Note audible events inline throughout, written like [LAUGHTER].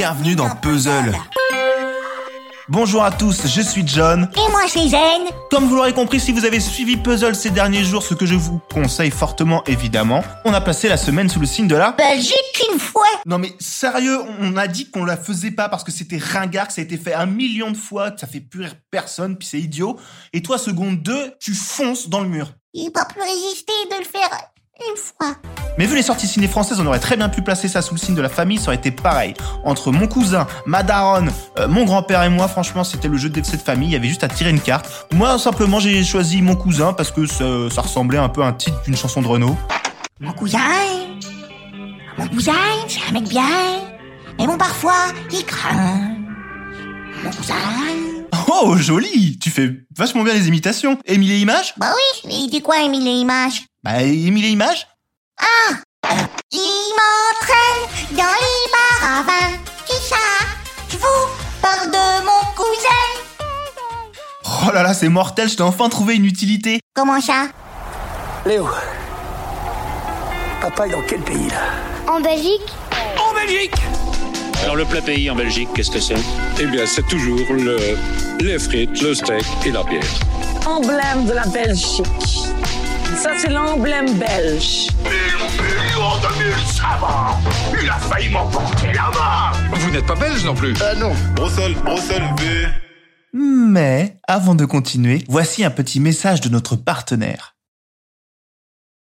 bienvenue dans Puzzle. Bonjour à tous, je suis John. Et moi c'est Zen. Comme vous l'aurez compris, si vous avez suivi Puzzle ces derniers jours, ce que je vous conseille fortement évidemment, on a passé la semaine sous le signe de la... Belgique une fois. Non mais sérieux, on a dit qu'on la faisait pas parce que c'était ringard, que ça a été fait un million de fois, que ça fait plus rire personne, puis c'est idiot. Et toi, seconde 2, tu fonces dans le mur. Il pas pu résister de le faire une fois. Mais vu les sorties ciné françaises, on aurait très bien pu placer ça sous le signe de la famille, ça aurait été pareil. Entre mon cousin, ma daronne, euh, mon grand-père et moi, franchement, c'était le jeu de cette famille, il y avait juste à tirer une carte. Moi, simplement, j'ai choisi mon cousin parce que ça, ça ressemblait un peu à un titre d'une chanson de Renault. Mon cousin, mon cousin, c'est un mec bien. Mais bon, parfois, il craint. Mon cousin. Oh, joli Tu fais vachement bien les imitations. Émile et Images Bah oui, mais il dit quoi, Émile et Images Bah, Émile et Images Ah Il m'entraîne dans les bars à vin. Qui ça Je vous parle de mon cousin. Oh là là, c'est mortel, je t'ai enfin trouvé une utilité. Comment ça? Léo, papa est dans quel pays là? En Belgique En Belgique Alors le plat pays en Belgique, qu'est-ce que c'est? Eh bien, c'est toujours le, les frites, le steak et la bière. emblème de la Belgique. Ça, c'est l'emblème belge. Vous n'êtes pas belge non plus Bruxelles, Bruxelles, V. Mais, avant de continuer, voici un petit message de notre partenaire.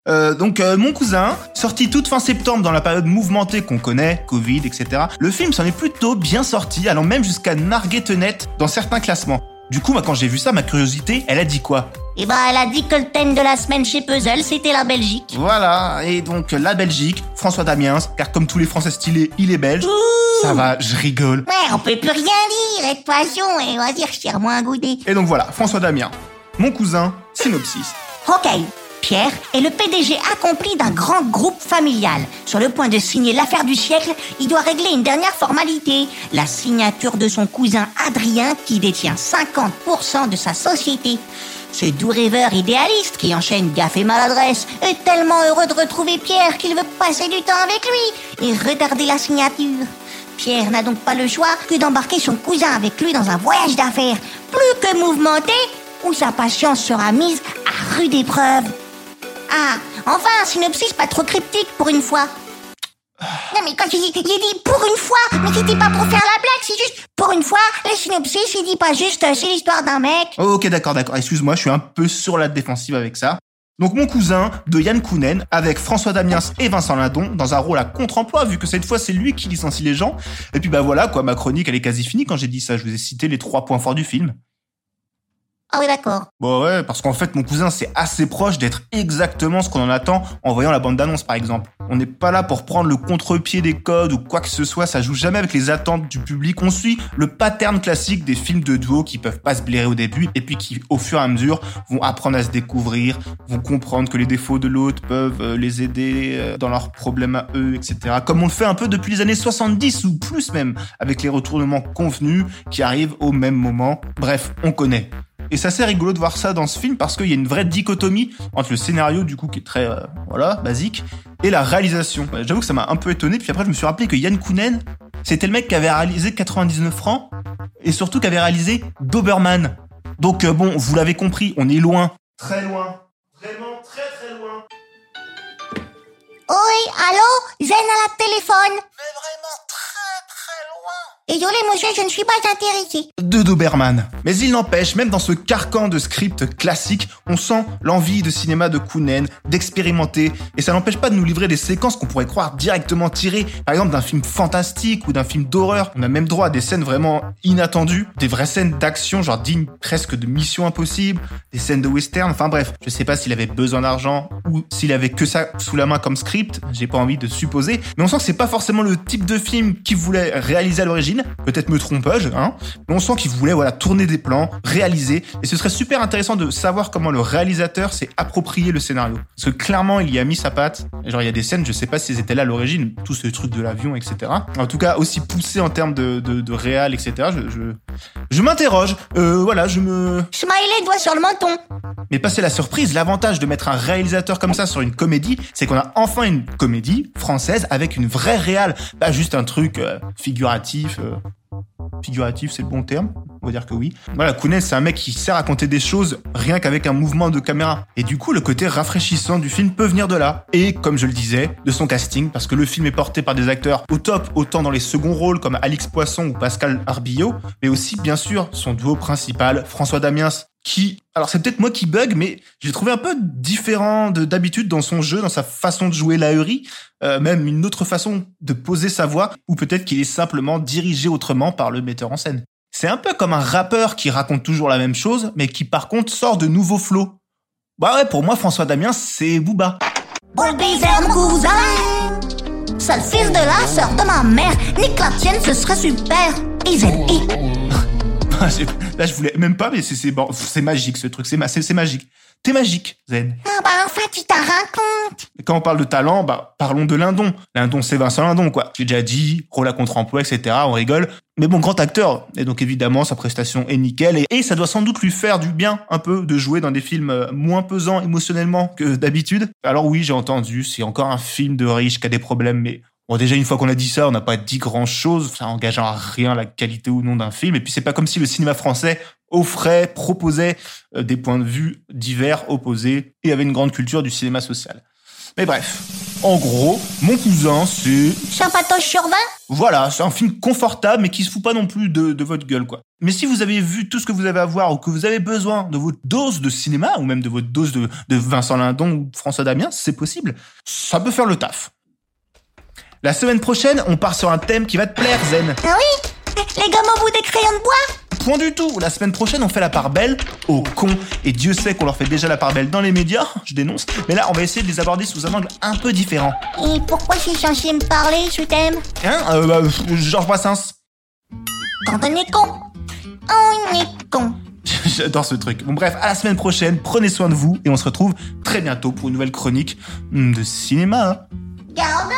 Euh, donc euh, mon cousin, sorti toute fin septembre dans la période mouvementée qu'on connaît, Covid, etc. Le film s'en est plutôt bien sorti, allant même jusqu'à narguer Tenette dans certains classements. Du coup, moi, quand j'ai vu ça, ma curiosité, elle a dit quoi? Eh bah, elle a dit que le thème de la semaine chez Puzzle, c'était la Belgique. Voilà, et donc la Belgique, François Damiens, car comme tous les Français stylés, il est belge. Ça va, je rigole. Ouais, on peut plus rien dire, et de façon, et on va dire, je moins goûté. Et donc voilà, François Damiens, mon cousin, synopsis. Ok. Pierre est le PDG accompli d'un grand groupe familial. Sur le point de signer l'affaire du siècle, il doit régler une dernière formalité. La signature de son cousin Adrien qui détient 50% de sa société. Ce doux rêveur idéaliste qui enchaîne gaffe et maladresse est tellement heureux de retrouver Pierre qu'il veut passer du temps avec lui et retarder la signature. Pierre n'a donc pas le choix que d'embarquer son cousin avec lui dans un voyage d'affaires plus que mouvementé où sa patience sera mise à rude épreuve. Ah, enfin un synopsis pas trop cryptique pour une fois. Non mais quand j'ai dit, pour une fois, mais c'était pas pour faire la blague, c'est juste pour une fois, le synopsis il dit pas juste euh, c'est l'histoire d'un mec. Ok, d'accord, d'accord. Excuse-moi, je suis un peu sur la défensive avec ça. Donc mon cousin de Yann Kounen avec François Damiens et Vincent Lindon dans un rôle à contre-emploi vu que cette fois c'est lui qui licencie les gens. Et puis bah voilà quoi, ma chronique elle est quasi finie quand j'ai dit ça. Je vous ai cité les trois points forts du film. Ah oui d'accord. Bon ouais, parce qu'en fait mon cousin c'est assez proche d'être exactement ce qu'on en attend en voyant la bande d'annonce par exemple. On n'est pas là pour prendre le contre-pied des codes ou quoi que ce soit, ça joue jamais avec les attentes du public. On suit le pattern classique des films de duo qui peuvent pas se blairer au début et puis qui au fur et à mesure vont apprendre à se découvrir, vont comprendre que les défauts de l'autre peuvent euh, les aider euh, dans leurs problèmes à eux, etc. Comme on le fait un peu depuis les années 70 ou plus même, avec les retournements convenus qui arrivent au même moment. Bref, on connaît. Et c'est assez rigolo de voir ça dans ce film parce qu'il y a une vraie dichotomie entre le scénario du coup qui est très euh, voilà basique et la réalisation. Ouais, J'avoue que ça m'a un peu étonné puis après je me suis rappelé que Yann Kounen c'était le mec qui avait réalisé 99 francs et surtout qui avait réalisé Doberman. Donc euh, bon, vous l'avez compris, on est loin. Très loin. Vraiment très très loin. Oui, allô? Zen à la téléphone. Mais vraiment très très loin. Désolé monsieur, je ne suis pas intéressé. de Doberman. Mais il n'empêche, même dans ce carcan de script classique, on sent l'envie de cinéma de Kounen, d'expérimenter, et ça n'empêche pas de nous livrer des séquences qu'on pourrait croire directement tirées, par exemple d'un film fantastique ou d'un film d'horreur. On a même droit à des scènes vraiment inattendues, des vraies scènes d'action, genre dignes presque de Mission Impossible, des scènes de western, enfin bref, je sais pas s'il avait besoin d'argent ou s'il avait que ça sous la main comme script, j'ai pas envie de supposer, mais on sent que c'est pas forcément le type de film qu'il voulait réaliser à l'origine, peut-être me trompe-je, hein, mais on sent qu'il voulait voilà tourner des plans, réaliser, et ce serait super intéressant de savoir comment le réalisateur s'est approprié le scénario, parce que clairement il y a mis sa patte. Genre il y a des scènes, je sais pas si elles étaient là à l'origine, tout ce truc de l'avion, etc. En tout cas aussi poussé en termes de de, réal, etc. Je je, je m'interroge, euh, voilà, je me Smiley doigt sur le menton. Mais passer la surprise, l'avantage de mettre un réalisateur comme ça sur une comédie, c'est qu'on a enfin une comédie française avec une vraie réale, pas juste un truc euh, figuratif. euh, figuratif, c'est le bon terme On va dire que oui. Voilà, Kounet, c'est un mec qui sait raconter des choses rien qu'avec un mouvement de caméra. Et du coup, le côté rafraîchissant du film peut venir de là. Et, comme je le disais, de son casting, parce que le film est porté par des acteurs au top, autant dans les seconds rôles comme Alix Poisson ou Pascal Arbillot, mais aussi, bien sûr, son duo principal, François Damiens, qui, alors c'est peut-être moi qui bug, mais j'ai trouvé un peu différent de d'habitude dans son jeu, dans sa façon de jouer l'ahuri, euh, même une autre façon de poser sa voix, ou peut-être qu'il est simplement dirigé autrement par le metteur en scène. C'est un peu comme un rappeur qui raconte toujours la même chose, mais qui par contre sort de nouveaux flots. Bah ouais, pour moi, François Damiens, c'est Booba. Bon baiser, mon cousin. Seul fils de la sœur de ma mère. Nique la tienne, ce serait super. Easy. Là, je voulais même pas, mais c'est bon, magique ce truc, c'est ma- c'est c'est magique. T'es magique, Zen. Ah bah enfin, tu t'en rends compte. Et quand on parle de talent, bah parlons de Lindon. Lindon, c'est Vincent Lindon, quoi. J'ai déjà dit, rôle à contre-emploi, etc. On rigole. Mais bon, grand acteur. Et donc évidemment, sa prestation est nickel. Et, et ça doit sans doute lui faire du bien, un peu, de jouer dans des films euh, moins pesants émotionnellement que d'habitude. Alors oui, j'ai entendu, c'est encore un film de riche qui a des problèmes, mais Bon, déjà, une fois qu'on a dit ça, on n'a pas dit grand chose, ça engageant à rien la qualité ou non d'un film. Et puis, c'est pas comme si le cinéma français offrait, proposait euh, des points de vue divers, opposés, et avait une grande culture du cinéma social. Mais bref. En gros, mon cousin, c'est, Sympatoche sur 20 voilà, c'est un film confortable, mais qui se fout pas non plus de, de votre gueule, quoi. Mais si vous avez vu tout ce que vous avez à voir, ou que vous avez besoin de votre dose de cinéma, ou même de votre dose de, de Vincent Lindon ou François Damiens, c'est possible. Ça peut faire le taf. La semaine prochaine, on part sur un thème qui va te plaire, Zen. Ah oui Les gommes au bout des crayons de bois Point du tout. La semaine prochaine, on fait la part belle aux cons. Et Dieu sait qu'on leur fait déjà la part belle dans les médias, [LAUGHS] je dénonce. Mais là, on va essayer de les aborder sous un angle un peu différent. Et pourquoi je suis censé me parler, ce thème Hein? Euh, bah, Georges Brassens. Quand on est con On est con [LAUGHS] J'adore ce truc. Bon bref, à la semaine prochaine, prenez soin de vous et on se retrouve très bientôt pour une nouvelle chronique hmm, de cinéma. hein. Garde